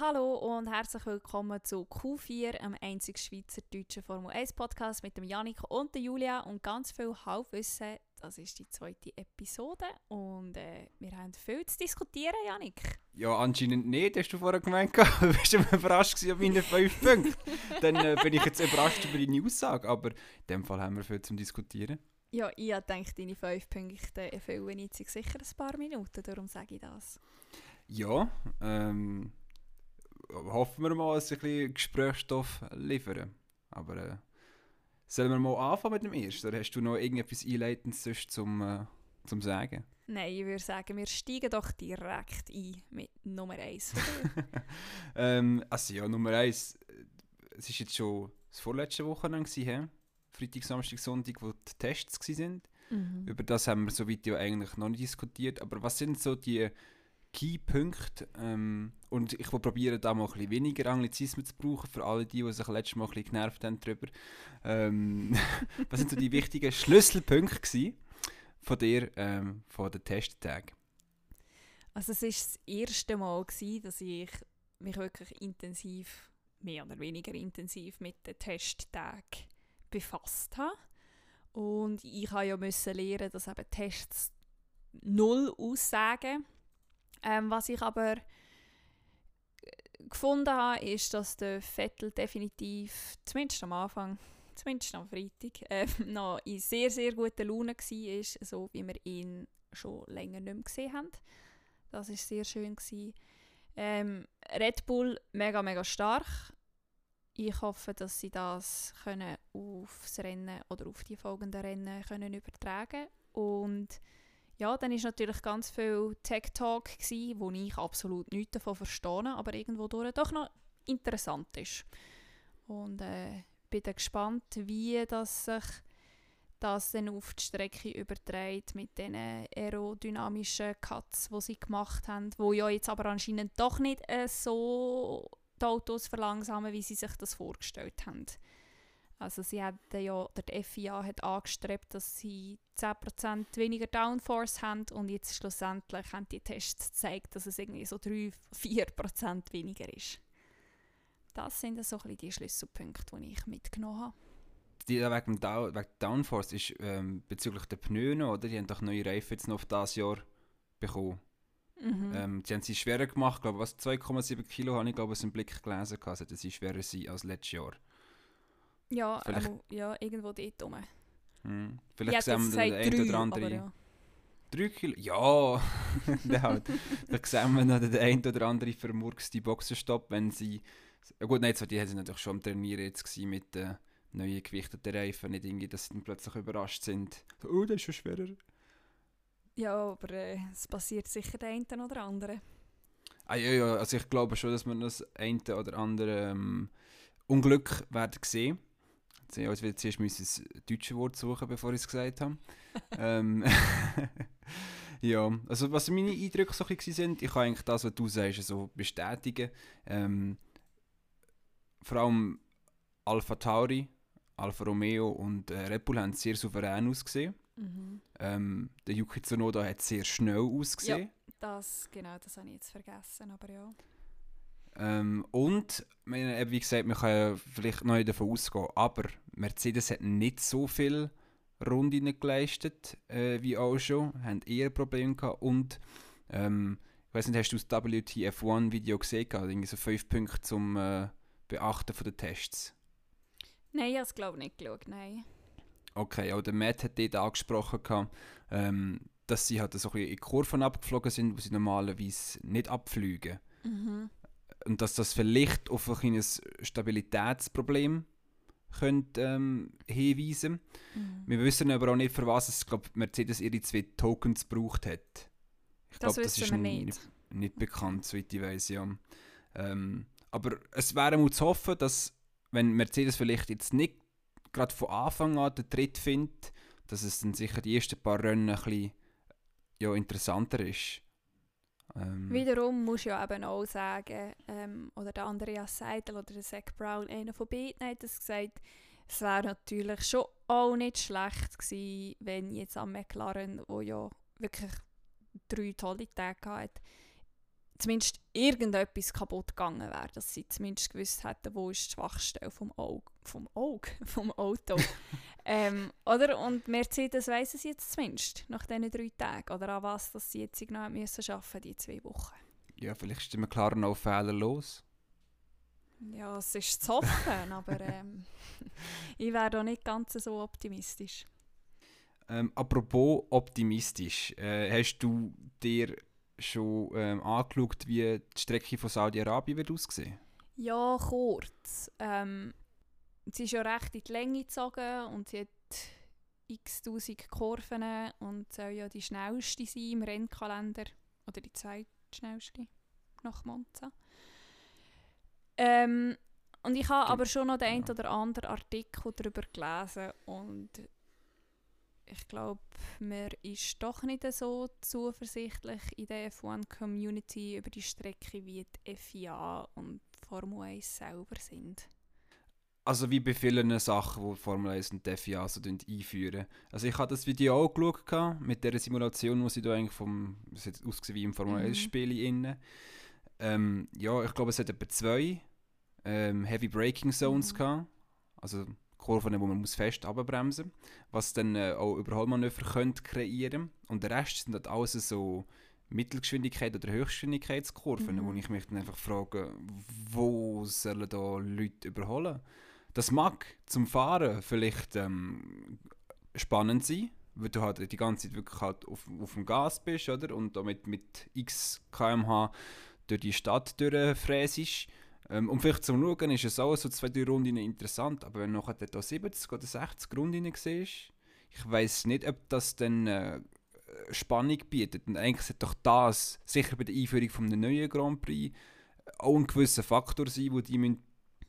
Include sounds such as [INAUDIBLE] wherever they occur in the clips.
Hallo und herzlich willkommen zu Q4, einem einzigen schweizerdeutschen Formel 1 Podcast mit dem Janik und der Julia und ganz viel Halbwissen. Das ist die zweite Episode und äh, wir haben viel zu diskutieren, Janik. Ja, anscheinend nicht, hast du vorher gemeint. [LAUGHS] Du bist du überrascht auf meine fünf Punkte. [LAUGHS] Dann äh, bin ich jetzt überrascht über deine Aussage, aber in dem Fall haben wir viel zum Diskutieren. Ja, ich denke, deine fünf Punkte erfüllen jetzt sicher ein paar Minuten, darum sage ich das. Ja, ähm, hoffen wir mal, dass sie ein bisschen Gesprächsstoff liefern. Aber äh, sollen wir mal anfangen mit dem ersten? Oder hast du noch irgendetwas Einleitendes zum, äh, zum Sagen? Nein, ich würde sagen, wir steigen doch direkt ein mit Nummer 1. [LAUGHS] [LAUGHS] ähm, also ja, Nummer 1, es war jetzt schon das vorletzte Wochenende, he? Freitag, Samstag, Sonntag, wo die Tests waren. Mhm. Über das haben wir soweit ja eigentlich noch nicht diskutiert. Aber was sind so die Key-Punkte. Ähm, und ich will probieren, da mal ein weniger Anglizismen zu brauchen, für alle die, die sich letztes Mal ein genervt haben darüber. Ähm, [LAUGHS] was sind so die wichtigen Schlüsselpunkte von dir, ähm, von den Testtagen? Also es war das erste Mal, gewesen, dass ich mich wirklich intensiv, mehr oder weniger intensiv mit den Testtagen befasst habe. Und ich musste ja müssen lernen, dass eben Tests null aussagen ähm, was ich aber gefunden habe, ist, dass der Vettel definitiv, zumindest am Anfang, zumindest am Freitag, äh, [LAUGHS] noch in sehr, sehr guter Laune war, so wie wir ihn schon länger nicht mehr gesehen haben. Das war sehr schön. Ähm, Red Bull mega, mega stark. Ich hoffe, dass sie das können aufs Rennen oder auf die folgenden Rennen können übertragen können ja, dann war natürlich ganz viel Tech-Talk, wo ich absolut nichts davon verstehe, aber irgendwo doch noch interessant ist. Und äh, bin dann gespannt, wie das sich das dann auf die Strecke überträgt mit den aerodynamischen Cuts, die sie gemacht haben, wo ja jetzt aber anscheinend doch nicht äh, so die Autos verlangsamen, wie sie sich das vorgestellt haben. Also sie hatten ja, oder die FIA hat angestrebt, dass sie 10% weniger Downforce haben und jetzt schlussendlich haben die Tests gezeigt, dass es irgendwie so 3-4% weniger ist. Das sind so ein bisschen die Schlüsselpunkte, die ich mitgenommen habe. Die, wegen, Down, wegen Downforce ist ähm, bezüglich der Pneuen, oder? Die haben doch neue Reifen jetzt noch auf dieses Jahr bekommen. Mhm. Ähm, die haben sie schwerer gemacht, glaube was 2,7 Kilo habe ich glaube ich im Blick gelesen, dass sie schwerer sind als letztes Jahr. Ja, aber, ja irgendwo dort rum. Hm. Vielleicht sehen wir den einen oder anderen. Ja. Drei Kilo? Ja! [LAUGHS] halt. Vielleicht sehen wir noch den einen oder anderen vermurkste Boxenstopp, wenn sie. Ja gut, nein, die haben sie natürlich schon am Trainieren jetzt mit den neuen gewichteten Reifen. Nicht irgendwie, dass sie dann plötzlich überrascht sind. Oh, das ist schon schwerer. Ja, aber äh, es passiert sicher der einen oder andere. Ah, ja, ja, also ich glaube schon, dass wir das eine oder andere ähm, Unglück werden sehen ja, jetzt will zuerst ein deutsches Wort suchen, bevor ich es gesagt habe. [LAUGHS] ähm, [LAUGHS] ja, also was meine Eindrücke so ein sind, ich kann eigentlich das, was du sagst, so bestätigen. Ähm, vor allem Alpha Tauri, Alfa Romeo und äh, Red Bull haben sehr souverän ausgesehen. Mhm. Ähm, der Yuki Tsunoda hat sehr schnell ausgesehen. Ja, das, genau, das habe ich jetzt vergessen, aber ja. Ähm, und, wie gesagt, kann ja vielleicht noch nicht davon ausgehen, aber Mercedes hat nicht so viel Runden geleistet äh, wie auch schon, haben eher Probleme gehabt und ähm, ich weiß nicht, hast du das WTF1-Video gesehen? Irgendwie so fünf Punkte zum äh, Beachten den Tests. Nein, ich habe es glaube ich nicht geschaut, nein. Okay, auch der Matt hat dort angesprochen, gehabt, ähm, dass sie halt so ein bisschen in Kurven abgeflogen sind, wo sie normalerweise nicht abfliegen. Mhm und dass das vielleicht auf ein kleines Stabilitätsproblem könnte, ähm, hinweisen mhm. Wir wissen aber auch nicht, für was es, glaub, Mercedes ihre zwei Tokens gebraucht hat. Ich glaube, das, ist nicht. nicht. nicht bekannt, soweit ich weiß, ja. Ähm, aber es wäre mal zu hoffen, dass, wenn Mercedes vielleicht jetzt nicht gerade von Anfang an den Tritt findet, dass es dann sicher die ersten paar Rennen ein bisschen ja, interessanter ist. Ähm. Wiederum muss ich ja eben auch sagen, ähm, oder der Andreas Seidel oder der Zach Brown, einer von beiden, hat es gesagt, es wäre natürlich schon auch nicht schlecht gewesen, wenn jetzt am McLaren, wo ja wirklich drei tolle Tage hat, zumindest irgendetwas kaputt gegangen wäre, dass sie zumindest gewusst hätten, wo ist die Schwachstelle vom Auge, vom Auge, [LAUGHS] vom Auto. Ähm, oder? Und Mercedes weiss es jetzt zumindest, nach diesen drei Tagen. Oder an was dass sie jetzt noch müssen arbeiten die zwei Wochen. Ja, vielleicht ist immer klar noch Fehler los. Ja, es ist zu hoffen, aber [LAUGHS] ähm, ich wäre da nicht ganz so optimistisch. Ähm, apropos optimistisch, äh, hast du dir schon ähm, angeschaut, wie die Strecke von Saudi-Arabien wird aussehen? Ja, kurz. Ähm, sie ist ja recht in die Länge gezogen und sie hat x tausend Kurven und soll ja die schnellste sein im Rennkalender. Oder die zweitschnellste nach Monza. Ähm, und ich habe aber schon noch den einen oder anderen Artikel darüber gelesen und ich glaube, man ist doch nicht so zuversichtlich in der F1-Community über die Strecke, wie die FIA und Formel 1 selber sind. Also wie bei vielen Sachen, die Formel 1 und die FIA so einführen. Also ich habe das Video auch geschaut, mit der Simulation, wo sie da eigentlich vom, das hat ausgesehen wie im Formel 1 Spiel mhm. Ähm, ja, ich glaube, es hat etwa zwei ähm, Heavy Braking Zones mhm. gehabt. Also Kurven, wo man muss fest abbremsen muss, was dann äh, auch Überholmanöver könnte kreieren Und der Rest sind halt alles so Mittelgeschwindigkeit oder Höchstgeschwindigkeitskurven, mhm. wo ich mich dann einfach frage, wo sollen da Leute überholen? Das mag zum Fahren vielleicht ähm, spannend sein, weil du halt die ganze Zeit wirklich halt auf, auf dem Gas bist, oder? Und damit mit x kmh durch die Stadt durchfräsest. Ähm, und vielleicht zum Schauen ist es auch so zwei, drei Runden interessant, aber wenn du nachher da 70 oder 60 Runden siehst, ich weiß nicht, ob das dann äh, Spannung bietet. Und eigentlich sollte doch das, sicher bei der Einführung von neuen Grand Prix, auch ein gewisser Faktor sein, den die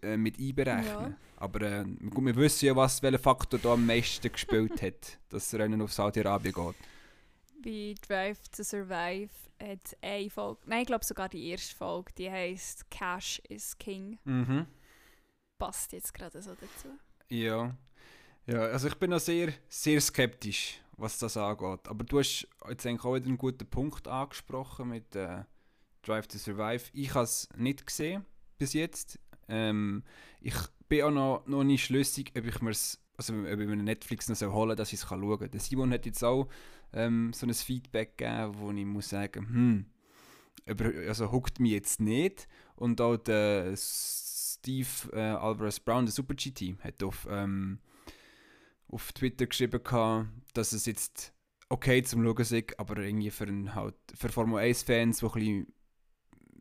äh, mit einberechnen ja. Aber äh, gut, wir wissen ja, was, welcher Faktor da am meisten gespielt [LAUGHS] hat, dass das Rennen auf Saudi-Arabien geht. Bei Drive to Survive hat eine Folge, nein, ich glaube sogar die erste Folge, die heißt Cash is King. Mhm. Passt jetzt gerade so dazu. Ja. Ja, also ich bin noch sehr, sehr skeptisch, was das angeht. Aber du hast jetzt eigentlich auch wieder einen guten Punkt angesprochen mit äh, Drive to Survive. Ich habe es nicht gesehen bis jetzt. Ähm, ich bin auch noch, noch nicht schlüssig, ob ich mir also ob ich mir Netflix noch holen soll, dass ich es schauen kann. Der Simon hat jetzt auch ähm, so ein Feedback gegeben, wo ich muss sagen, hm, also huckt mich jetzt nicht. Und auch der Steve äh, Alvarez Brown, der Super GT, hat auf, ähm, auf Twitter geschrieben, gehabt, dass es jetzt okay zum Schauen ist, aber irgendwie für, einen, halt, für Formel 1-Fans, die ein bisschen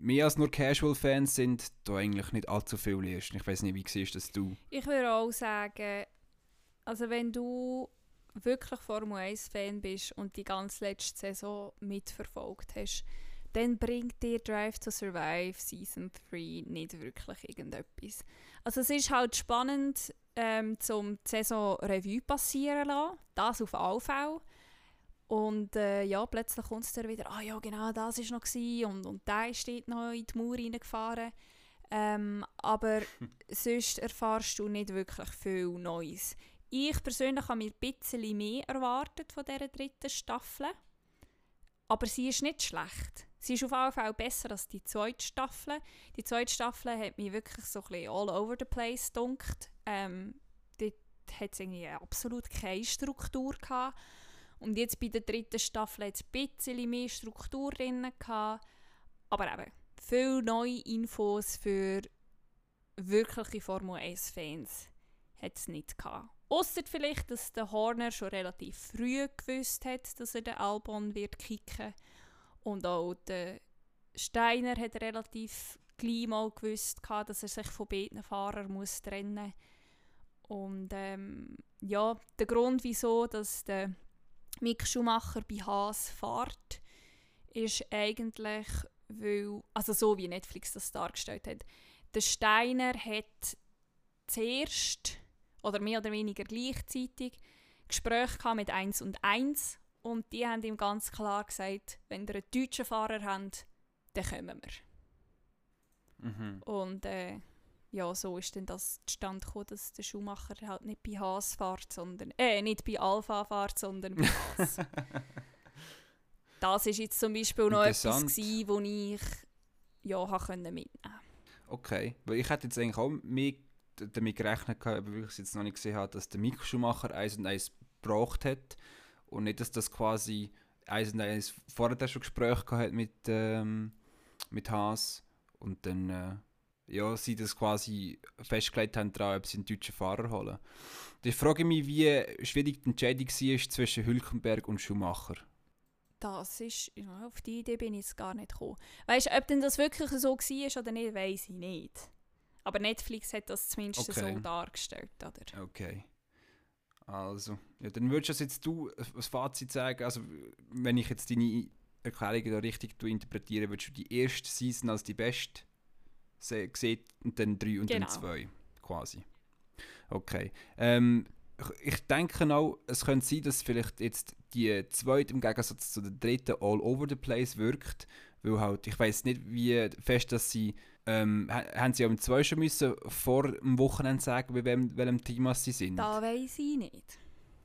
mehr als nur Casual-Fans sind, da eigentlich nicht allzu viel ist. Ich weiß nicht, wie siehst das du? Ich würde auch sagen, also wenn du wirklich Formel 1-Fan bist und die ganze letzte Saison mitverfolgt hast, dann bringt dir Drive to Survive Season 3 nicht wirklich irgendetwas. Also es ist halt spannend, ähm, zum Saison Revue passieren lassen, das auf AV. Und äh, ja, plötzlich kommt es dann wieder, ah ja genau, das war noch gewesen, und, und der steht noch in die Mauer reingefahren. Ähm, aber [LAUGHS] sonst erfahrst du nicht wirklich viel Neues. Ich persönlich habe mir ein bisschen mehr erwartet von dieser dritten Staffel. Aber sie ist nicht schlecht. Sie ist auf jeden Fall besser als die zweite Staffel. Die zweite Staffel hat mich wirklich so ein bisschen all over the place gedunkt. Ähm, dort hat es irgendwie absolut keine Struktur gehabt. Und jetzt bei der dritten Staffel hat es ein bisschen mehr Struktur drin gehabt. Aber eben, viele neue Infos für wirkliche Formel 1-Fans hat es nicht gehabt. Ausser vielleicht, dass der Horner schon relativ früh gewusst hat, dass er den Albon wird kicken. Und auch der Steiner hat relativ gleich mal gewusst, dass er sich von beiden Fahrern muss trennen muss. Und ähm, ja, der Grund, wieso dass der Mick Schumacher bei Haas fährt, ist eigentlich, weil, also so wie Netflix das dargestellt hat, der Steiner hat zuerst oder mehr oder weniger gleichzeitig Gespräche mit 1 und 1 und die haben ihm ganz klar gesagt, wenn ihr einen deutschen Fahrer habt, dann kommen wir. Mhm. Und äh, ja, so ist dann das zustande gekommen, dass der Schuhmacher halt nicht bei Haas fährt, sondern, äh, nicht bei Alpha fährt, sondern bei Haas. [LAUGHS] das ist jetzt zum Beispiel noch etwas gewesen, wo ich ja, können mitnehmen Okay, weil ich hätte jetzt eigentlich auch mehr damit gerechnet, aber ich jetzt noch nicht gesehen habe, dass der Mick Schumacher 1 und 1 gebraucht hat und nicht, dass das quasi 1 und 1 vorher schon Gespräche gehabt mit, ähm, mit Haas und dann äh, ja, sie das quasi festgelegt haben, daran, ob sie einen deutschen Fahrer holen. Ich frage mich, wie schwierig die Entscheidung war zwischen Hülkenberg und Schumacher. Das ist, ja, auf die Idee bin ich jetzt gar nicht gekommen. Weißt du, ob denn das wirklich so war oder nicht, weiß ich nicht. Aber Netflix hat das zumindest Okay. so dargestellt, oder? Okay. Also, ja, dann würdest du jetzt du ein Fazit sagen, also wenn ich jetzt deine Erklärungen da richtig interpretiere, würdest du die erste Season als die beste sehen und dann drei und Genau. dann zwei, quasi. Okay. Ähm, ich- denke auch, es könnte sein, dass vielleicht jetzt die zweite im Gegensatz zu der dritten all over the place wirkt, weil halt, ich weiß nicht, wie fest dass sie ähm, ha- haben sie am zwei schon müssen vor dem Wochenende sagen, bei wem, welchem Team sie sind. Da weiß ich nicht.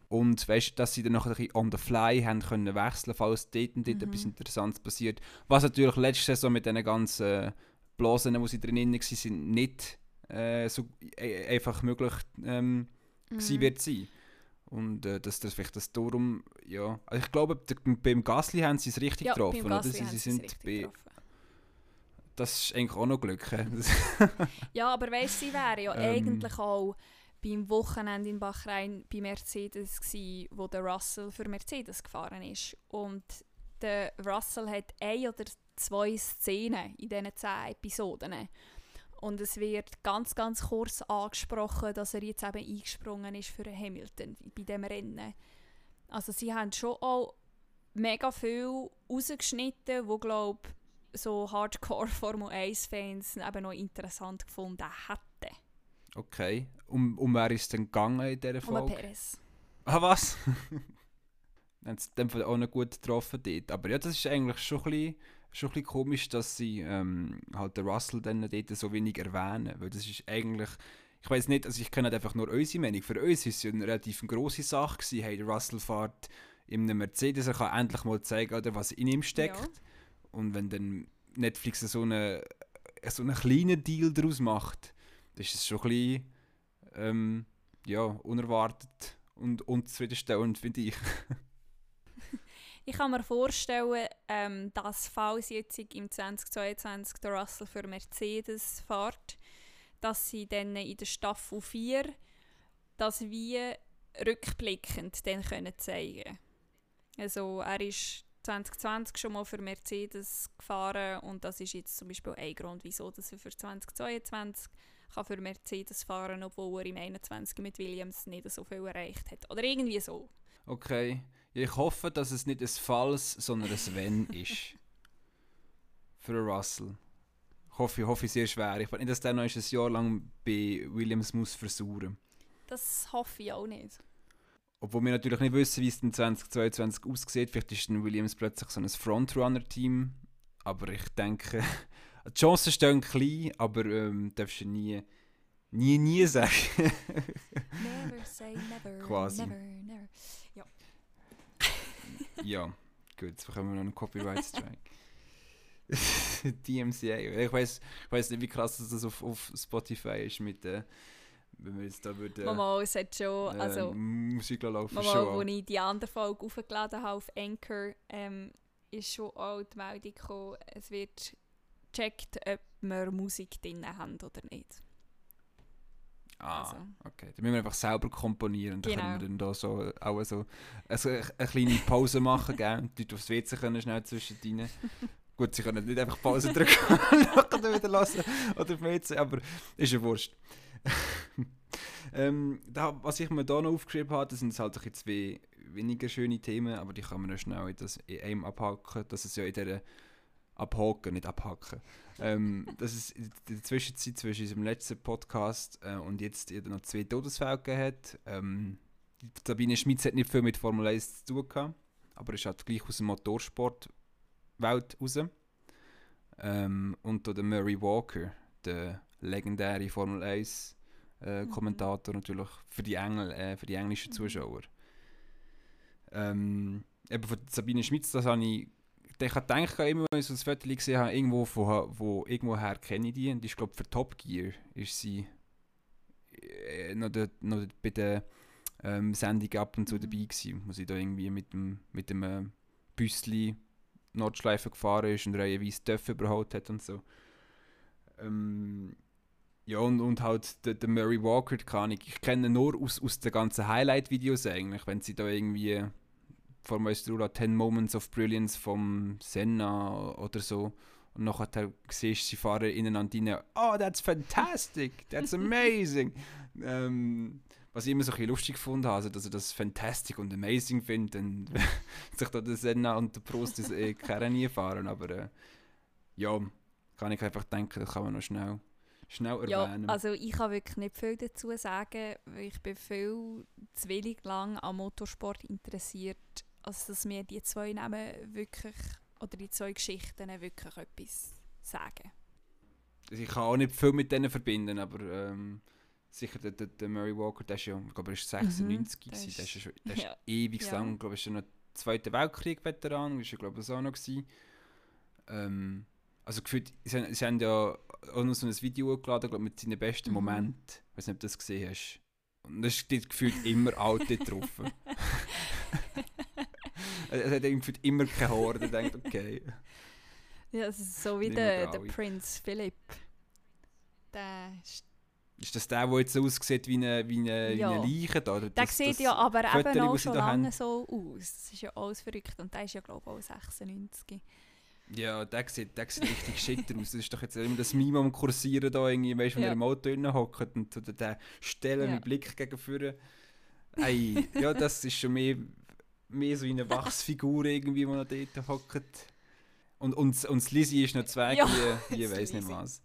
Und weißt, dass sie dann noch ein bisschen on the fly haben können wechseln, falls dort und dort Mhm. etwas Interessantes passiert. Was natürlich letzte Saison mit diesen ganzen Blasen, die sie drin waren, nicht äh, so e- einfach möglich ähm, Mhm. wird sein. Und äh, dass das vielleicht das darum, ja. Also ich glaube, beim Gasly haben sie es richtig ja, getroffen, oder? Sie, sie sind bei, das ist eigentlich auch noch Glück. Das- [LAUGHS] Ja, aber weißt sie wäre ja Ähm. eigentlich auch beim Wochenende in Bahrain bei Mercedes gsi, wo der Russell für Mercedes gefahren ist. Und der Russell hat ein oder zwei Szenen in diesen zehn Episoden. Und es wird ganz, ganz kurz angesprochen, dass er jetzt eben eingesprungen ist für Hamilton bei dem Rennen. Also sie haben schon auch mega viel rausgeschnitten, wo glaube so Hardcore [LAUGHS] Formel 1 Fans eben noch interessant gefunden hätten. okay. Um, um wer ist denn gegangen in dieser Um Folge? Perez. Ah, was? [LAUGHS] Haben sie in dem Fall auch noch gut getroffen dort. Aber ja, das ist eigentlich schon ein bisschen, schon ein bisschen komisch, dass sie ähm, halt den Russell dann dort so wenig erwähnen. Weil das ist eigentlich, ich weiß nicht, also ich kenne halt einfach nur unsere Meinung. Für uns ist es ja eine relativ grosse Sache gewesen, hey, der Russell fährt in einem Mercedes, er kann endlich mal zeigen, oder, was in ihm steckt. Ja. Und wenn dann Netflix so einen so einen kleinen Deal daraus macht, dann ist es schon ein bisschen ähm, ja, unerwartet und unzufriedenstellend, finde ich. [LAUGHS] Ich kann mir vorstellen, ähm, dass falls jetzt im 2022 der Russell für Mercedes fährt, dass sie dann in der Staffel 4 das wie rückblickend dann können zeigen Also er ist 2020 schon mal für Mercedes gefahren und das ist jetzt zum Beispiel ein Grund, wieso dass er für 2022 kann für Mercedes fahren, obwohl er im 21 mit Williams nicht so viel erreicht hat. Oder irgendwie so. Okay. Ich hoffe, dass es nicht ein Falls, sondern ein Wenn ist. Für Russell. Ich hoffe, ich hoffe sehr schwer. Ich will nicht, dass der noch ein Jahr lang bei Williams muss versuchen. Das hoffe ich auch nicht. Obwohl wir natürlich nicht wissen, wie es in 2022 aussieht. Vielleicht ist dann Williams plötzlich so ein Frontrunner-Team. Aber ich denke, [LAUGHS] die Chancen stehen klein, aber ähm, darfst du nie, nie, nie sagen. Never say never. [LAUGHS] Quasi. Never, never. Ja, gut, jetzt bekommen wir noch einen Copyright-Strike. [LAUGHS] DMCA. Ich weiß ich weiss nicht, wie krass das auf, auf Spotify ist mit äh, wenn wir jetzt da würden, Mama, es hat schon, äh, also, Musik laufen Mama, schon. wo ich die andere Folge aufgeladen habe auf Anchor, ähm, ist schon auch die Meldung gekommen, es wird gecheckt, ob wir Musik drin haben oder nicht. Ah, Also. okay. Dann müssen wir einfach selber komponieren. Dann Genau. können [LAUGHS] [LAUGHS] wir dann da so, auch so also eine, eine kleine Pause machen, gell? Und die Leute aufs WC können schnell zwischendrin. [LAUGHS] Gut, sie können nicht einfach Pause drücken und nachher wieder lassen oder auf WC, aber ist ja wurscht. ähm, da, was ich mir da noch aufgeschrieben habe, das sind halt ein zwei weniger schöne Themen, aber die kann man noch schnell in, das, in einem abhaken, dass es ja in dieser abhaken, nicht abhaken. Ähm, dass es in der Zwischenzeit zwischen unserem letzten Podcast äh, und jetzt noch zwei Todesfälle gegeben hat. Ähm, Sabine Schmitz hat nicht viel mit Formel 1 zu tun gehabt, aber ist halt gleich aus der Motorsportwelt raus. Ähm, und der Murray Walker, der legendäre Formel 1 äh, Mhm. Kommentator natürlich für die, Engl äh, für die englischen Mhm. Zuschauer. Ähm, eben von Sabine Schmitz, das habe ich ich habe gedacht, immer wenn ich so ein Foto gesehen habe, irgendwo von, wo, irgendwoher kenne ich die. Und ich glaube, für Top Gear ist sie äh, noch, dort, noch bei der ähm, Sendung ab und zu Mhm. dabei gewesen. Wo sie da irgendwie mit dem, mit dem äh, Büssli Nordschleife gefahren ist und reihenweise Töpfe überholt hat und so. Ähm, ja, und, und halt der, der Murray Walker, keine Ahnung, ich kenne ihn nur aus, aus den ganzen Highlight-Videos eigentlich, wenn sie da irgendwie vor Rula 10 Moments of Brilliance vom Senna oder so und nachher siehst du, sie fahren ineinander rein, oh, that's fantastic, that's [LAUGHS] amazing. ähm, was ich immer so ein bisschen lustig gefunden habe, also dass er das fantastic und amazing findet und [LAUGHS] sich da der Senna und der Prost das eh [LAUGHS] nie fahren, aber äh, ja, kann ich einfach denken, das kann man noch schnell, schnell Ja, erwähnen. also ich kann wirklich nicht viel dazu sagen, weil ich bin viel zu wenig lang am Motorsport interessiert, als dass mir die zwei Namen wirklich, oder die zwei Geschichten wirklich etwas sagen. Also ich kann auch nicht viel mit denen verbinden, aber ähm, sicher der, der, der Murray Walker, der ist ja, ich glaube, er ist 96 Mhm, der der ist, der ist ja. ewig Ja. lang, ich glaube, er ist ja noch Zweiter Weltkrieg-Veteran, ist ja, glaube ich, auch noch gewesen. Ähm, also gefühlt, sie, haben- sie haben ja auch noch so ein Video hochgeladen, glaube mit seinen besten Mhm. Momenten, ich weiß nicht, ob du das gesehen hast. Und da steht gefühlt immer alt drauf. [LAUGHS] es hat irgendwie immer keine Haare, da denkt, okay. [LAUGHS] Ja, es ist so wie der, der. Prinz Philipp. Der, ist- Ist das der, der jetzt so aussieht wie eine, wie eine, Ja. wie eine Leiche? Da, oder der das, sieht das ja aber Foto, eben auch das schon lange haben? so aus. Das ist ja alles verrückt und der ist ja glaube ich auch 96. Ja, der sieht, der sieht richtig shit aus. Das ist doch jetzt immer das Meme am Kursieren da irgendwie, weißt wenn Ja. er im Auto hockt und der Stellen Ja. mit Blick gegen vorne. Ey, ja, das ist schon mehr, mehr so wie eine Wachsfigur irgendwie, die noch dort hockt. Und, und, und das Lizzie ist noch zwei, Ja, [LAUGHS] das weiß nicht was.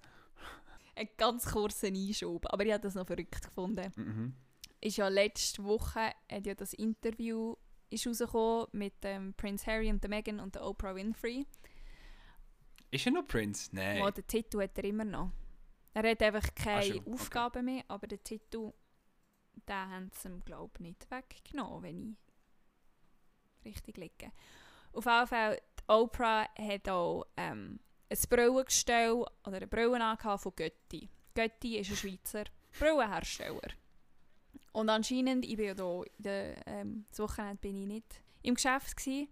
Ein ganz kurzer Einschub, aber ich habe das noch verrückt gefunden. Mhm. Ist ja letzte Woche hat ja das Interview ist rausgekommen mit dem Prince Harry und der Meghan und der Oprah Winfrey. Ist er noch Prince? Nein. Wo den Titel hat er immer noch. Er hat einfach keine okay. Aufgaben mehr, aber den Titel, den haben sie ihm, glaube ich, nicht weggenommen, wenn ich richtig liege. Auf jeden Fall, die Oprah hat auch ähm, ein Brillengestell oder eine Brille von Götti. Götti ist ein Schweizer Brillenhersteller. Und anscheinend, ich bin ja in der, ähm, das Wochenende bin ich nicht im Geschäft gewesen,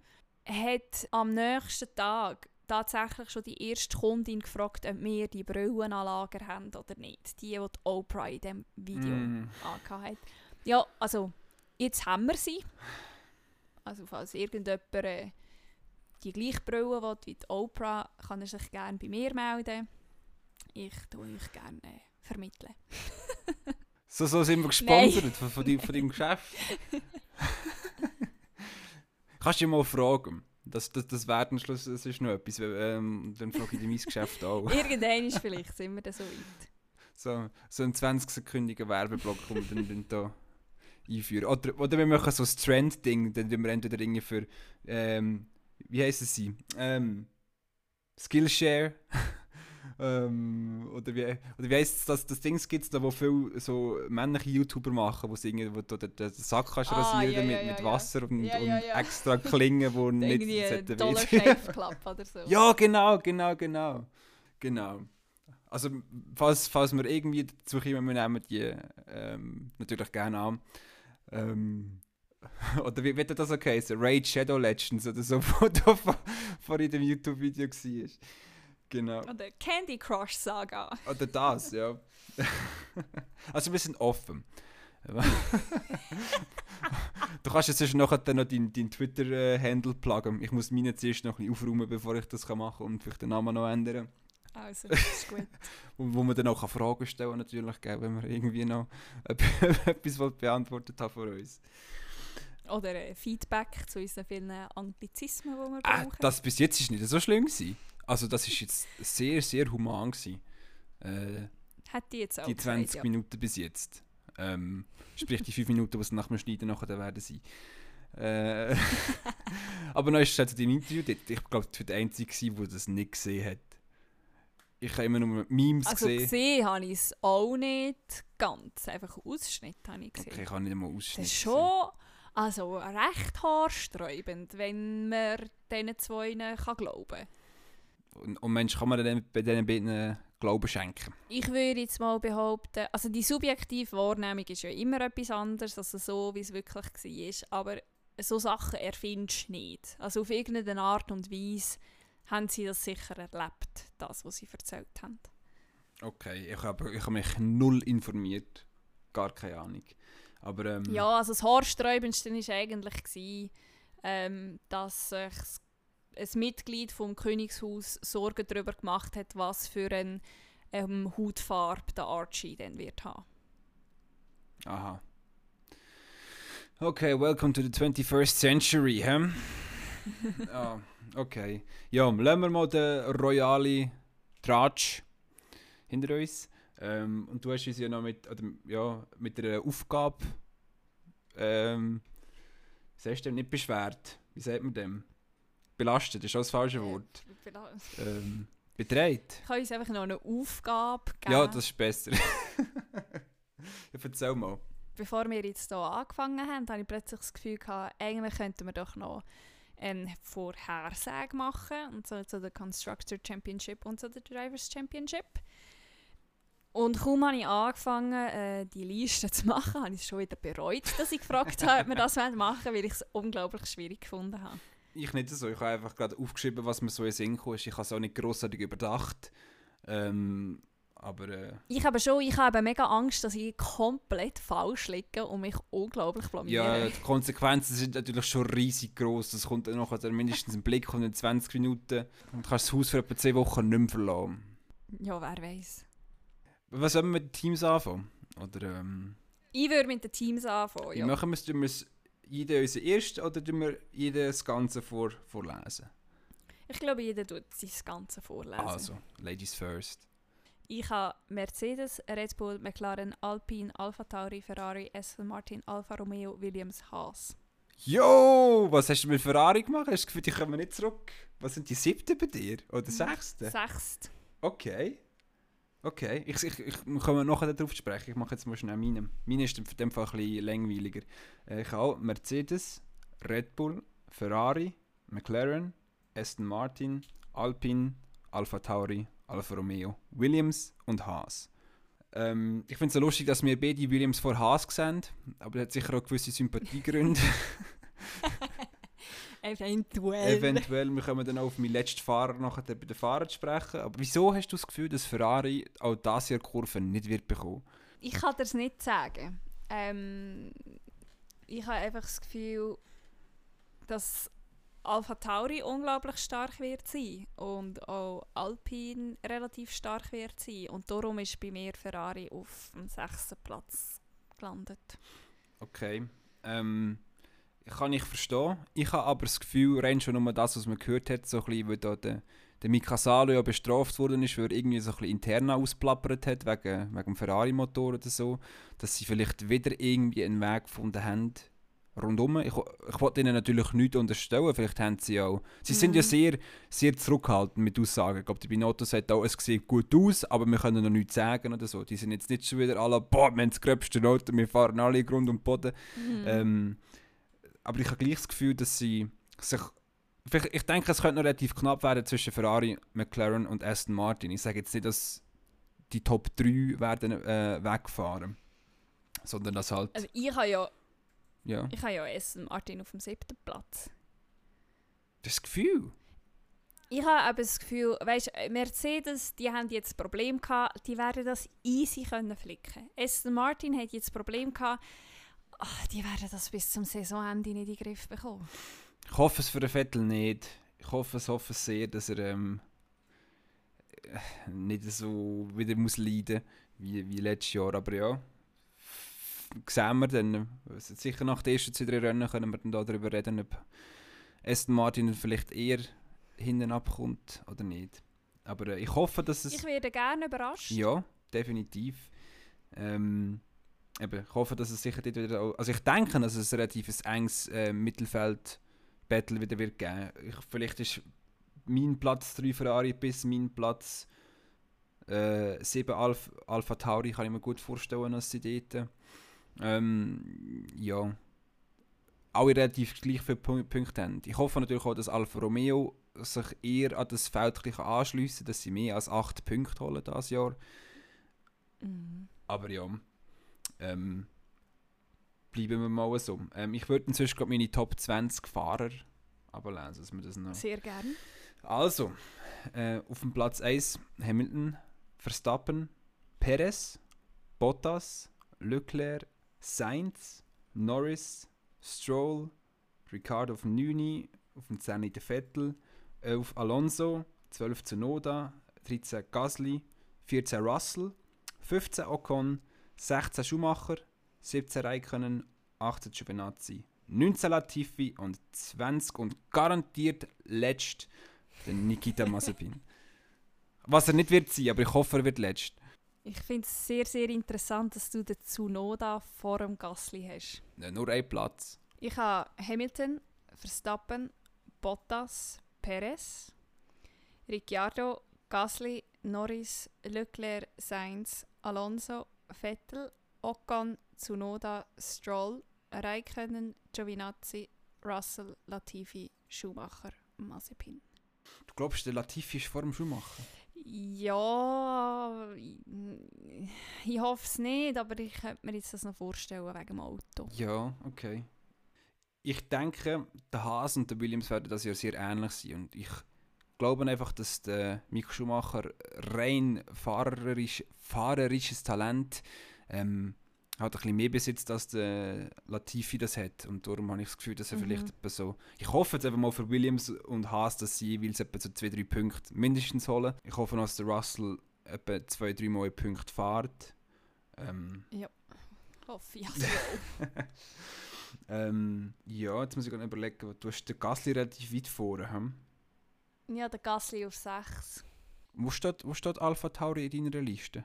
hat am nächsten Tag tatsächlich schon die erste Kundin gefragt, ob wir die Brillenanlager haben oder nicht. Die, die die Oprah in diesem Video Mm. hat. Ja, also, jetzt haben wir sie. Also, falls irgendjemand äh, die gleiche Brille will wie die Oprah, kann er sich gerne bei mir melden. Ich tue euch gerne äh, vermitteln. [LAUGHS] So, so sind wir gesponsert von, von, deinem- von deinem Geschäft. [LAUGHS] Kannst du dich mal fragen? Das, das, das wäre am Schluss das ist noch etwas. Ähm, dann frage ich dich mein Geschäft auch. [LAUGHS] Irgendwann ist vielleicht sind wir dann so weit. So, so ein 20-sekündiger Werbeblock, wir dann, dann da einführen. Oder, oder wir machen so ein Trend-Ding, dann wir entweder irgendwie für, ähm, wie heissen sie? Ähm, Skillshare. [LAUGHS] ähm, oder wie, oder wie heisst das, das Ding gibt da, wo viele so männliche YouTuber machen, wo sie irgendwie, wo du den, Sack kannst Ah, rasieren ja, mit, ja, mit. Wasser und, Ja, und ja. extra Klingen, [LAUGHS] die nicht Irgendwie Dollar. Shave [LAUGHS] Club oder so. Ja, genau, genau, genau. Genau. Also, falls, falls wir irgendwie dazu kommen, wir nehmen die ähm, natürlich gerne an. Ähm, [LAUGHS] oder wie wird das okay heißen? Raid Shadow Legends oder so, [LAUGHS] wo da vor, in dem YouTube-Video war. Genau. Oder Candy Crush Saga. Oder das, ja. [LAUGHS] also, wir sind offen. du kannst jetzt nachher dann noch deinen dein Twitter-Handle pluggen. Ich muss meine zuerst noch ein bisschen aufräumen, bevor ich das machen kann und vielleicht den Namen noch ändern. Also, [LAUGHS] ist gut. Wo, man dann auch Fragen stellen kann, natürlich, gell, wenn wir irgendwie noch [LAUGHS] etwas beantwortet haben von uns. Oder äh, Feedback zu unseren vielen Anglizismen, die wir Äh, brauchen. das bis jetzt ist nicht so schlimm gewesen. Also das ist jetzt sehr, sehr human gewesen. Äh, Hätte ich jetzt auch die gesagt, 20 ja. Minuten bis jetzt. Ähm, sprich die 5 Minuten, die nach dem Schneiden nachher werden sein. Äh, [LAUGHS] aber noch ist es halt im Interview, dort, ich glaube, ich war der Einzige, der das nicht gesehen hat. Ich habe immer nur Memes Also gesehen. gesehen habe ich es auch nicht ganz. Einfach Ausschnitt habe ich gesehen. Okay, ich habe nicht das Ausschnitt ist gesehen. schon... Also recht haarsträubend, wenn man diesen zwei kann glauben kann. Und, und Mensch, kann man dann bei diesen beiden Glauben schenken? Ich würde jetzt mal behaupten, also die subjektive Wahrnehmung ist ja immer etwas anderes, als so, wie es wirklich war. Aber so Sachen erfindest du nicht. Also auf irgendeine Art und Weise haben sie das sicher erlebt, das, was sie erzählt haben. Okay, ich habe ich hab mich null informiert. Gar keine Ahnung. Aber, ähm, ja, also das Haarsträubendste war eigentlich, gewesen, ähm, dass sich ein Mitglied vom Königshaus Sorgen darüber gemacht hat, was für eine ähm, Hautfarbe der Archie dann wird haben. Aha. Okay, welcome to the 21st century, hä? Ah, okay. Ja, lassen wir mal den royalen Tratsch hinter uns. Ähm, und du hast uns ja noch mit, oder, ja, mit einer Aufgabe, ähm, wie sagst du, nicht beschwert. Wie sagt man dem? Belastet, ist auch das falsche Wort. ähm, betreut. Ich kann uns einfach noch eine Aufgabe geben. Ja, das ist besser. [LAUGHS] ja, erzähl mal. Bevor wir jetzt hier angefangen haben, habe ich plötzlich das Gefühl gehabt, eigentlich könnten wir doch noch eine Vorhersage machen, und so zu der Constructor Championship und zu der Drivers Championship. Und kaum habe ich angefangen, äh, die Liste zu machen, habe ich es schon wieder bereut, dass ich gefragt habe, ob wir das machen wollen, weil ich es unglaublich schwierig gefunden habe. Ich nicht so. Ich habe einfach gerade aufgeschrieben, was mir so in Sinn kam. Ich habe es auch nicht grossartig überdacht. Ähm, aber, äh, ich habe schon, ich habe mega Angst, dass ich komplett falsch liege und mich unglaublich blamiere. Ja, die Konsequenzen sind natürlich schon riesig groß. Das kommt dann nachher mindestens ein Blick von 20 Minuten und du kannst das Haus für etwa 10 Wochen nicht mehr verlassen. Ja, wer weiß. Was sollen wir mit den Teams anfangen? Oder, ähm, ich würde mit den Teams anfangen, ja. Machen wir es? Tun wir es jeder unser erst oder tun wir jeder das Ganze vor, vorlesen? Ich glaube, jeder tut sein Ganze vorlesen. Also, Ladies first. Ich habe Mercedes, Red Bull, McLaren, Alpine, Alpha Tauri, Ferrari, Aston Martin, Alfa Romeo, Williams, Haas. Jo, was hast du mit Ferrari gemacht? Hast du das Gefühl, die kommen nicht zurück? Was sind die siebten bei dir? Oder sechsten? Sechst. Okay. Okay, ich, ich, ich komme nachher darauf sprechen. Ich mache jetzt mal schnell meinen. Meine ist in dem Fall ein bisschen langweiliger. Äh, ich habe Mercedes, Red Bull, Ferrari, McLaren, Aston Martin, Alpine, Alpha Tauri, Alfa Romeo, Williams und Haas. Ähm, ich finde es so lustig, dass wir beide Williams vor Haas sehen, aber das hat sicher auch gewisse Sympathiegründe. [LAUGHS] Eventuell. Eventuell. Wir kommen dann auch auf meinen letzten Fahrer nachher bei den Fahrern sprechen. Aber wieso hast du das Gefühl, dass Ferrari auch das Jahr Kurven nicht wird bekommen? Ich kann dir das nicht sagen. Ähm, ich habe einfach das Gefühl, dass Alpha Tauri unglaublich stark wird sein und auch Alpine relativ stark wird sein. Und darum ist bei mir Ferrari auf dem sechsten Platz gelandet. Okay. Ähm, kann ich verstehen. Ich habe aber das Gefühl, rein schon nur das, was man gehört hat, so ein bisschen, weil da der, der Mika Salo ja bestraft worden ist, weil er irgendwie so ein bisschen intern ausplappert hat, wegen, wegen dem Ferrari-Motor oder so, dass sie vielleicht wieder irgendwie einen Weg gefunden haben, rundum. Ich, ich wollte ihnen natürlich nichts unterstellen, vielleicht haben sie auch... Sie mhm. sind ja mhm. sehr, sehr zurückhaltend mit Aussagen. Ich glaube, die Binotto sagt auch, es sieht gut aus, aber wir können noch nichts sagen oder so. Die sind jetzt nicht schon wieder alle, boah, wir haben das gröbste Auto, wir fahren alle Grund und Boden. Mhm. Ähm, aber ich habe gleich das Gefühl, dass sie sich. Ich denke, es könnte noch relativ knapp werden zwischen Ferrari, McLaren und Aston Martin. Ich sage jetzt nicht, dass die Top 3 werden äh, wegfahren. Sondern dass halt. Also ich habe ja. Ja. Ich habe ja Aston Martin auf dem siebten Platz. Das Gefühl? Ich habe aber das Gefühl, weißt Mercedes, die haben jetzt ein Problem gehabt, die werden das easy können flicken. Aston Martin hat jetzt ein Problem gehabt, Ach, die werden das bis zum Saisonende nicht in den Griff bekommen. Ich hoffe es für den Vettel nicht. Ich hoffe es, hoffe es sehr, dass er ähm, nicht so wieder muss leiden wie, wie letztes Jahr. Aber ja, sehen wir dann. Sicher nach den ersten zwei, drei Rennen können wir dann darüber reden, ob Aston Martin vielleicht eher hinten abkommt oder nicht. Aber äh, ich hoffe, dass es... Ich werde gerne überrascht. Ja, definitiv. Ähm, eben, ich hoffe, dass es sicher wieder auch, also ich denke, dass es ein relativ enges äh, Mittelfeld-Battle wieder wird geben. Ich, vielleicht ist mein Platz 3 Ferrari bis mein Platz äh, 7 Alpha, Alpha Tauri, kann ich mir gut vorstellen, dass sie dort. Ähm, ja. alle relativ gleich viele Pu- Punkte haben. Ich hoffe natürlich auch, dass Alfa Romeo sich eher an das Feld anschliessen kann, dass sie mehr als 8 Punkte holen dieses Jahr. Mhm. Aber ja, ähm, bleiben wir mal so. Ähm, ich würde inzwischen gerade meine Top 20 Fahrer ablesen, dass wir das noch... Sehr gern. Also, äh, auf dem Platz 1 Hamilton, Verstappen, Perez, Bottas, Leclerc, Sainz, Norris, Stroll, Ricardo auf dem 9, auf dem 10 der Vettel, 11 Alonso, 12 Tsunoda, 13 Gasly, 14 Russell, 15 Ocon, 16 Schumacher, 17 Raikkonen, 18 Giovinazzi, 19 Latifi und 20 und garantiert letzt Nikita Mazepin. Was er nicht wird sein, aber ich hoffe, er wird letzt. Ich finde es sehr, sehr interessant, dass du den Tsunoda vor dem Gasly hast. Äh, Nur ein Platz. Ich habe Hamilton, Verstappen, Bottas, Perez, Ricciardo, Gasly, Norris, Leclerc, Sainz, Alonso, Vettel, Ocon, Tsunoda, Stroll, Raikkonen, Giovinazzi, Russell, Latifi, Schumacher, Mazepin. Du glaubst, der Latifi ist vor dem Schumacher? Ja, ich, ich hoffe es nicht, aber ich könnte mir jetzt das noch vorstellen wegen dem Auto. Ja, okay. Ich denke, der Haas und der Williams werden das Jahr sehr ähnlich sein. Und ich glaube einfach, dass der Mick Schumacher rein fahrerisch, fahrerisches Talent ähm, hat ein bisschen mehr besitzt, als der Latifi das hat. Und darum habe ich das Gefühl, dass er Mhm. vielleicht etwa so... Ich hoffe jetzt einfach mal für Williams und Haas, dass sie jeweils etwa so zwei, drei Punkte mindestens holen. Ich hoffe, dass der Russell etwa zwei, drei Mal Punkte fährt. Ähm, Hoffe ich also [LAUGHS] ähm, ja, jetzt muss ich gerade überlegen, du hast den Gasly relativ weit vorne. Hm? Ja, der Gasly auf 6. Wo steht, wo steht Alpha Tauri in deiner Liste?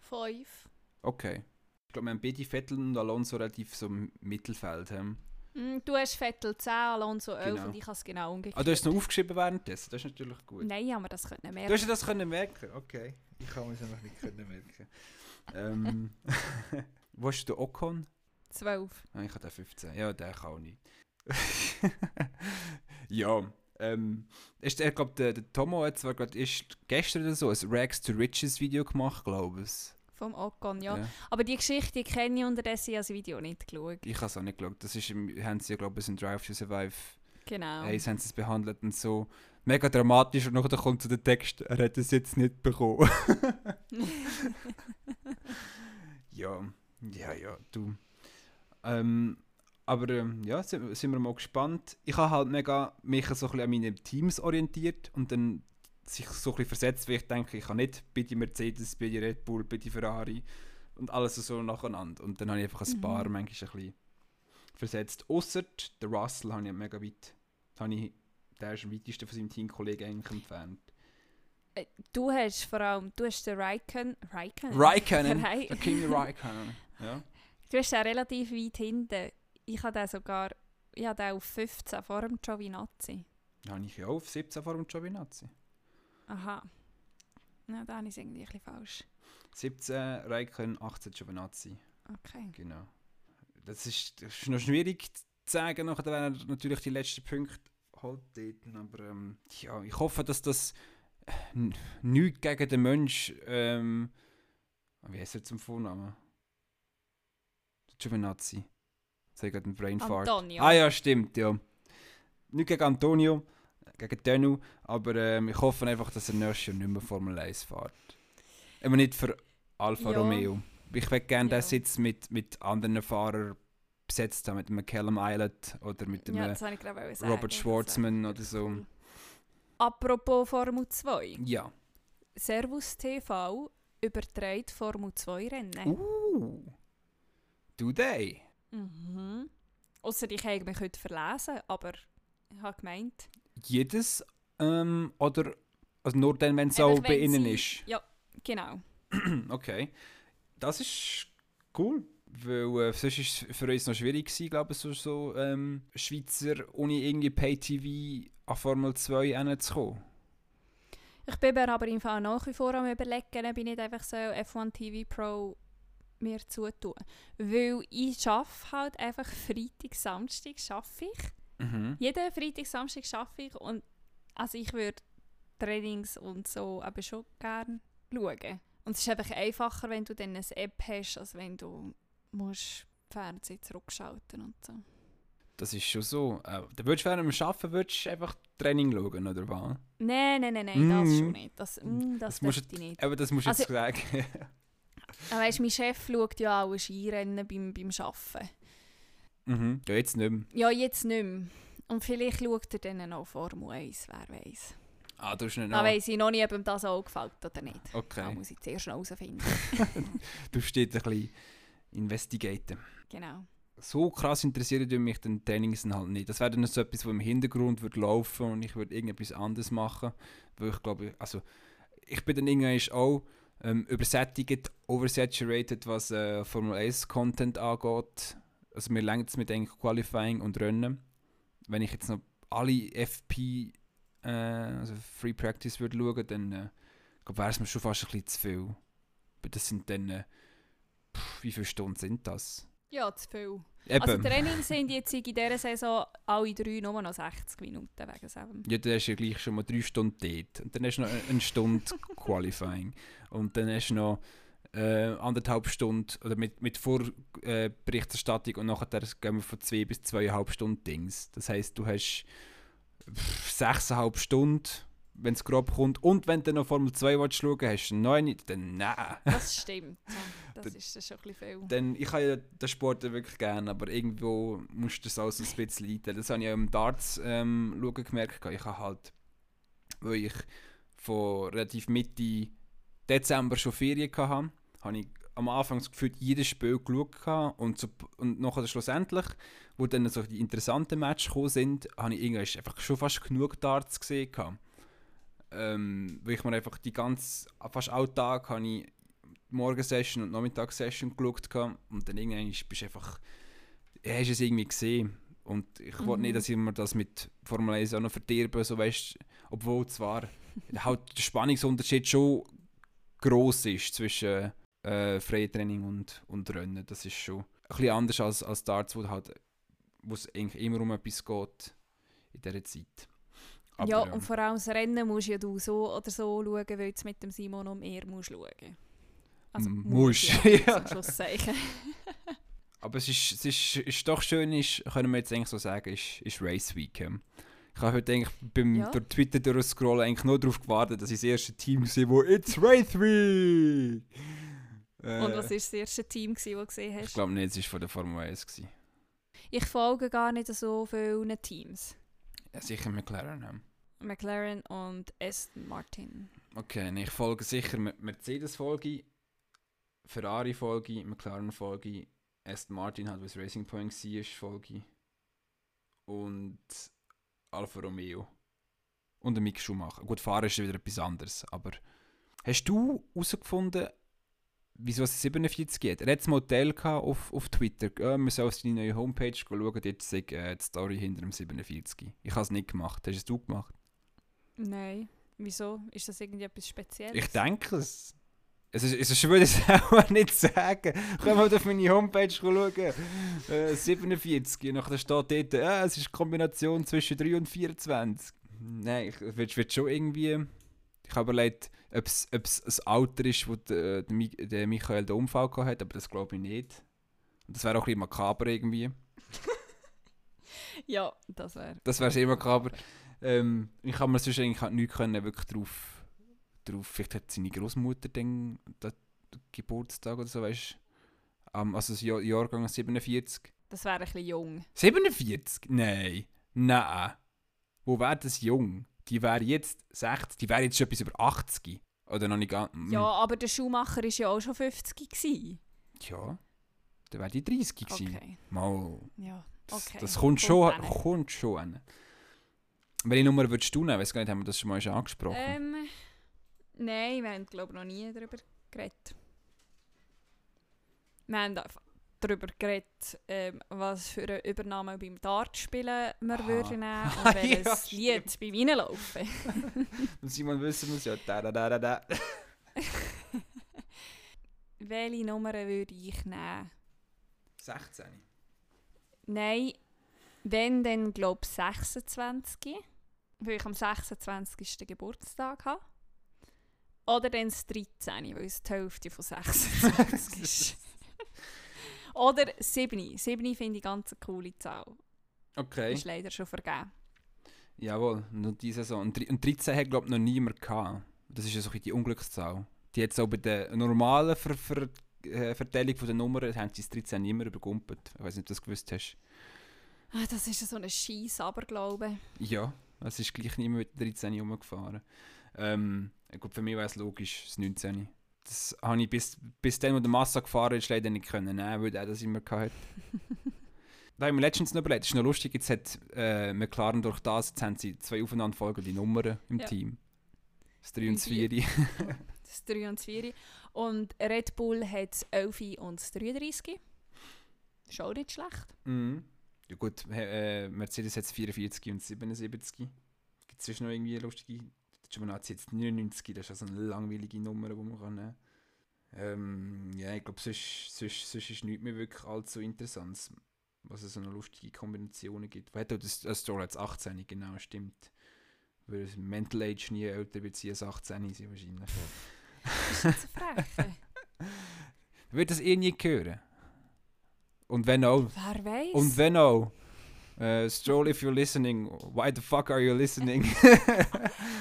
5. Okay. Ich glaube, wir haben beide Vettel und Alonso relativ so im Mittelfeld. Hm? Mm, Du hast Vettel 10, Alonso 11 Genau. und ich habe es genau umgekehrt. Ah, du hast es noch aufgeschrieben währenddessen, das ist natürlich gut. Nein, aber das könnte mehr. Du hast ja das können merken, okay. Ich kann es einfach nicht können merken. ähm, [LAUGHS] wo hast du Ocon? 12. Ah, ich habe den 15. Ja, der kann auch nicht. [LAUGHS] ja, ähm, ist, ich glaube, der, der Tomo hat zwar gerade erst gestern oder so ein Rags to Riches Video gemacht, glaube ich. Vom Ocon, ja. Aber die Geschichte kenne ich unterdessen, das Video nicht geschaut. Ich habe es auch nicht geschaut. Das ist, im- haben sie ja, glaube ich, in Drive to Survive Genau. Eins haben sie es behandelt und so. Mega dramatisch und nachher kommt zu der Text, er hat es jetzt nicht bekommen. [LAUGHS] ja, ja, ja, du. Ähm, aber ähm, ja, sind, sind wir mal gespannt. Ich habe halt mega mich so ein bisschen an meine Teams orientiert und dann sich so ein bisschen versetzt, weil ich denke, ich kann nicht bei die Mercedes, bei die Red Bull, bei die Ferrari und alles so nacheinander. Und dann habe ich einfach ein Mhm. paar manchmal ein bisschen versetzt. Ausser der Russell habe ich mega weit, habe ich, der ist am weitesten von seinem Teamkollegen eigentlich entfernt. Du hast vor allem, du hast den Raikkonen. Raikkonen? Raikkonen, Rai- der King Raikkonen. Ja. Du hast den relativ weit hinten. Ich habe den sogar, ich habe den auf 15 vor dem Giovinazzi. Habe ich ja auch auf 17 vor dem Giovinazzi. Aha. Na, da habe ich es irgendwie ein bisschen falsch. 17 Raikkonen, 18 Giovinazzi. Okay. Genau. Das ist, das ist noch schwierig zu sagen, nachher wenn er natürlich die letzten Punkte holt. Aber ähm, ja, ich hoffe, dass das nichts gegen den Mensch. Ähm, wie heißt er zum Vornamen? Giovinazzi. Sag gerade einen Brainfart. Antonio. Ah ja, stimmt, ja. Nicht gegen Antonio, gegen Denu, aber ähm, ich hoffe einfach, dass er nächstes Jahr nicht mehr Formel 1 fährt. Aber nicht für Alfa Ja. Romeo. Ich würde gerne Ja. den Sitz mit, mit anderen Fahrern besetzt haben, mit dem Callum Islet oder mit dem Ja, sagen. Robert Schwarzman oder so. Apropos Formel 2. Ja. Servus TV überträgt Formel 2 Rennen. Uh. Do they? Mhm. Ausser ich hätte mich heute verlesen, aber ich habe gemeint. Jedes ähm, oder also nur dann, wenn es auch bei ihnen ist? Ja, genau. [CLEARS THROAT] Okay. Das ist cool. Weil äh, sonst ist es für uns noch schwierig gewesen, glaube ich, so, so ähm, Schweizer ohne irgendwie Pay-TV an Formel 2 hinzukommen. Ich bin mir aber im Fall nach wie vor am überlegen, ob ich nicht einfach so F1 TV Pro mir zutun. Weil ich arbeite halt einfach Freitag, Samstag arbeite ich. Mhm. Jeden Freitag, Samstag arbeite ich und also ich würde Trainings und so aber schon gerne schauen. Und es ist einfach einfacher, wenn du dann eine App hast, als wenn du musst Fernsehen zurückschalten und so. Das ist schon so. Äh, dann würdest du während dem Arbeiten würdest du einfach Training schauen, oder was? Nein, nein, nein, nein, das Mm. schon nicht. Das, mm, das, Das musst möchte ich nicht. Aber das musst du Also- jetzt sagen. [LAUGHS] Aber weißt, mein Chef schaut ja auch ein Skirennen beim, beim Arbeiten. Mhm. Ja, jetzt nicht mehr. Ja, jetzt nicht mehr. Und vielleicht schaut er dann noch Formel 1, wer weiß. Ah, du hast nicht Da noch. weiss ich noch nicht, ob ihm das auch gefällt oder nicht. Da Okay. muss ich zuerst noch herausfinden. [LAUGHS] Du stehst ein bisschen investigaten. genau. So krass interessiert mich den Trainings dann halt nicht. Das wäre dann so etwas, was im Hintergrund würde laufen und ich würde irgendetwas anderes machen. Weil ich glaube, also ich bin dann irgendwann auch ähm, übersättigt, oversaturated, was äh, Formel 1 Content angeht. Also mir längt es mit eigentlich Qualifying und Rennen. Wenn ich jetzt noch alle FP, äh, also Free Practice würde schauen, dann äh, wäre es mir schon fast ein bisschen zu viel. Aber das sind dann, äh, pff, wie viele Stunden sind das? Ja, zu viel. Eben. Also Trainings sind jetzt in dieser Saison alle drei nur noch 60 Minuten wegen Seven. Ja, dann hast du ja gleich schon mal drei Stunden dort. Und dann hast du noch eine Stunde [LAUGHS] Qualifying. Und dann hast du noch äh, anderthalb Stunden, oder mit, mit Vorberichterstattung und nachher gehen wir von zwei bis zweieinhalb Stunden Dings. Das heisst, du hast sechseinhalb Stunden, wenn es grob kommt. Und wenn du noch Formel 2 willst schauen hast du neun, dann nein. Das stimmt. [LAUGHS] Das ist schon ein bisschen viel. Denn ich habe ja den Sport wirklich gerne, aber irgendwo musst du das auch so ein bisschen leiden. Das habe ich auch im Darts ähm, schauen gemerkt. Ich habe halt, weil ich von relativ Mitte Dezember schon Ferien hatte, habe ich am Anfang das Gefühl, jedes Spiel geschaut und, so, und nachher schlussendlich, wo dann so die interessanten Matches gekommen sind, habe ich irgendwie einfach schon fast genug Darts gesehen. Ähm, weil ich mir einfach die ganze, fast alle Tage habe ich Morgensession und Nachmittagssession geschaut und dann irgendwann bist du einfach, hast es irgendwie gesehen und ich wollte Mhm. nicht, dass ich mir das mit Formel 1 auch noch verdirben, so weißt, obwohl zwar halt der Spannungsunterschied schon groß ist zwischen äh, Freitraining und, und Rennen, das ist schon ein bisschen anders als, als Darts, wo halt wo es eigentlich immer um etwas geht in dieser Zeit. Aber, ja, und vor allem das Rennen musst ja du so oder so schauen, weil du mit dem Simon um mehr musst schauen. Also musst, ja, [LAUGHS] ja. zum Schluss sagen. [LAUGHS] Aber es ist, es ist, ist doch schön, ist, können wir jetzt eigentlich so sagen, ist, ist Race Week. Ich habe heute eigentlich beim Ja. durch Twitter durchscrollen eigentlich nur darauf gewartet, dass ich das erste Team sehe, wo «It's Race Week!» Äh, Und was war das erste Team, das du gesehen Ich hast? glaube nicht, es war von der Formel 1. Gewesen. Ich folge gar nicht so vielen Teams. Ja, sicher McLaren. Ja. McLaren und Aston Martin. Okay, ich folge sicher Mer- Mercedes-Folge, Ferrari-Folge, McLaren-Folge, Aston Martin hat, was Racing Point war, Folge und Alfa Romeo. Und der Mick Schumacher. Gut, fahren ist wieder etwas anderes, aber hast du herausgefunden, wieso es 47 geht? Er hat ein Modell auf, auf Twitter. Ja, man soll auf seine neue Homepage schauen, jetzt sei äh, die Story hinter dem 47. Ich habe es nicht gemacht. Hast du es gemacht? Nein. Wieso? Ist das irgendwie etwas Spezielles? Ich denke es. Es ist, es ist ich würde es auch nicht sagen. Können wir auf meine Homepage schauen. Äh, 47. Und nachher steht dort, äh, es ist eine Kombination zwischen 3 und 24. Nein, ich würde würd schon irgendwie. Ich habe überlegt, ob es ein Alter ist, wo der, der, Mi- der Michael den Unfall gehabt hat, aber das glaube ich nicht. Das wäre auch ein bisschen makaber irgendwie. [LAUGHS] Ja, das wäre. Das wäre sehr makaber. Ähm, ich habe mir sonst eigentlich halt nichts können, wirklich drauf, drauf. Vielleicht hat seine Großmutter den, den Geburtstag oder so, weißt du? Um, also das Jahr, Jahrgang 47. Das wäre ein bisschen jung. 47? Nein. Nein. Wo wäre das jung? Die wäre jetzt 60, die wäre jetzt schon etwas über 80. Oder noch nicht ganz. Ja, aber der Schuhmacher war ja auch schon 50. Gewesen. Ja. Dann wäre die 30 gewesen. Okay. Mal. Ja, okay. das kommt schon, hin. kommt schon hin. Welche Nummer würdest du nehmen? Weiß gar nicht, haben wir das schon mal schon angesprochen? Ähm, nein, wir haben glaube ich noch nie darüber geredet. Wir haben einfach darüber geredet, ähm, was für eine Übernahme beim Dartspielen wir Aha. würden nehmen [LAUGHS] und Ja, welches Lied beim Reinlaufen. Und [LAUGHS] Simon wissen muss ja, da, da, da, da, da. [LAUGHS] welche Nummer würde ich nehmen? 16. Nein, wenn dann glaube ich 26, weil ich am 26. Geburtstag habe. Oder dann das 13, weil es die Hälfte von 26 ist. Oder 7. 7 finde ich ganz eine coole Zahl. Okay. Ist leider schon vergeben. Jawohl, nur diese Saison. Und, dr- und 13 hat glaube ich noch niemand gehabt. Das ist ja so die Unglückszahl. Die hat so bei der normalen Ver Ver äh, Verteilung der Nummern haben sie das 13 immer übergumpelt. Ich weiß nicht, ob du das gewusst hast. Ah, das ist so ein scheiß Aberglaube. Ja, es ist gleich niemand mit der 13 rumgefahren. Ähm, gut, für mich wäre es logisch, das 19. Das habe ich bis, bis dann, wo der Massa gefahren ist, leider nicht können nehmen, weil er das immer hatte. [LAUGHS] da haben wir letztens noch überlegt, das ist noch lustig, jetzt hat äh, McLaren durch das, jetzt haben sie zwei aufeinanderfolgende Nummern im Ja. Team. Das 3 und [LAUGHS] das Wie 4. Das 3 und das 4. Und Red Bull hat das 11 und das 33. Ist auch nicht schlecht. mhm. Ja gut, äh, Mercedes hat das 44 und das 77. Gibt es noch irgendwie lustige... Giovinazzi jetzt 99, das ist also eine langweilige Nummer, die man kann nehmen kann. Ähm, ja, ich glaube, sonst, sonst, sonst ist nichts mehr wirklich allzu interessant, was es so eine lustige Kombinationen gibt. Auch das, das Stroll als 18, genau, stimmt. Weil das Mental Age nie älter wird sie als 18 sein wahrscheinlich. Das ist eine Freche. [LAUGHS] Wird das eh nie hören? Und wenn auch. Wer weiß? Und wenn auch. Äh, Stroll, if you're listening, why the fuck are you listening? [LAUGHS] [LAUGHS]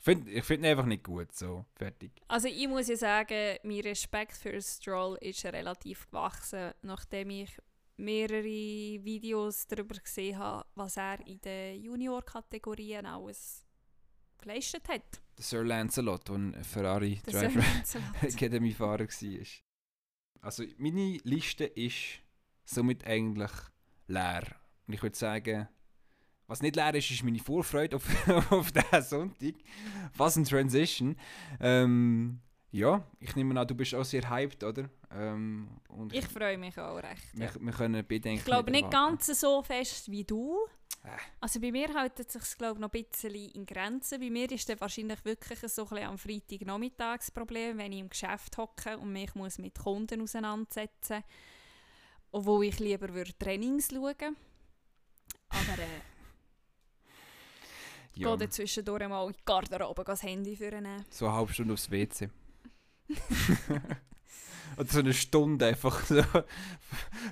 ich finde ich find ihn einfach nicht gut, so. Fertig. Also ich muss ja sagen, mein Respekt für Stroll ist relativ gewachsen, nachdem ich mehrere Videos darüber gesehen habe, was er in den Junior-Kategorien alles geleistet hat. Der Sir Lancelot, der ein Ferrari Driver Lancelot. [LAUGHS] Academy-Fahrer war. Also meine Liste ist somit eigentlich leer. Und ich würde sagen, was nicht leer ist, ist meine Vorfreude auf, [LAUGHS] auf diesen Sonntag. Was ein Transition. Ähm, ja, ich nehme an, du bist auch sehr hyped, oder? Ähm, und Ich freue mich auch recht. wir, Ja. wir können bedenken. Ich glaube nicht ganz so fest wie du. Äh. Also bei mir hält es sich glaube noch ein bisschen in Grenzen. Bei mir ist dann wahrscheinlich wirklich so ein am Freitagnachmittag das Problem, wenn ich im Geschäft hocke und mich muss mit Kunden auseinandersetzen obwohl ich lieber würde Trainings schauen Aber äh, Ja, gehe dann zwischendurch mal in die Garderobe das Handy führen. so eine halbe Stunde aufs WC. [LAUGHS] Oder so eine Stunde einfach so.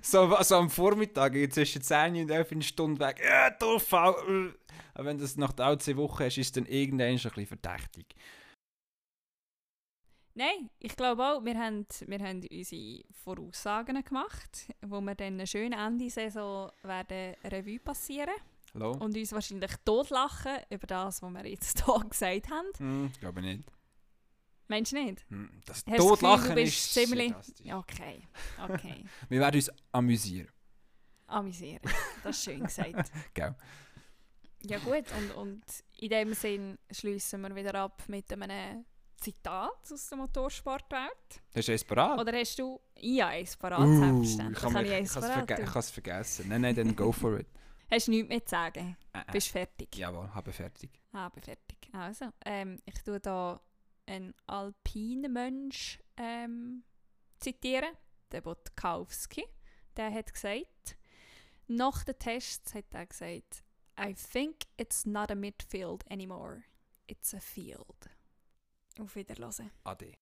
So, so am Vormittag, zwischen 10 und 11 eine Stunde weg. Ja, doof. Aber wenn du das nach der zwei Wochen hast, ist es dann irgendwann schon ein bisschen verdächtig. Nein, ich glaube auch, wir haben, wir haben unsere Voraussagen gemacht, wo wir dann eine schöne Ende-Saison werden Revue passieren Hallo? und uns wahrscheinlich totlachen über das, was wir jetzt hier [LAUGHS] gesagt haben. Hm, glaube nicht. Meinst du nicht? Hm, das Hast Gefühl, Totlachen bist ist ziemlich- Okay, okay. [LAUGHS] Wir werden uns amüsieren. Amüsieren. Das ist schön gesagt. [LAUGHS] Gell. Ja gut, und, und in dem Sinn schließen wir wieder ab mit einem Zitat aus der Motorsportwelt. Hast du eins parat? Oder hast du... Ja, eins parat, Uh, selbstverständlich. ich kann es verge vergessen. Nein, nein, dann go for it. Hast du nichts mehr zu sagen? Äh, äh. Bist fertig? Jawohl, habe fertig. Bin fertig. Also, ähm, ich tue da einen alpinen Mensch ähm, zitieren, der Botkowski. Der hat gesagt, nach den Tests hat er gesagt, I think it's not a midfield anymore, it's a field. Auf Wiederhören. Ade.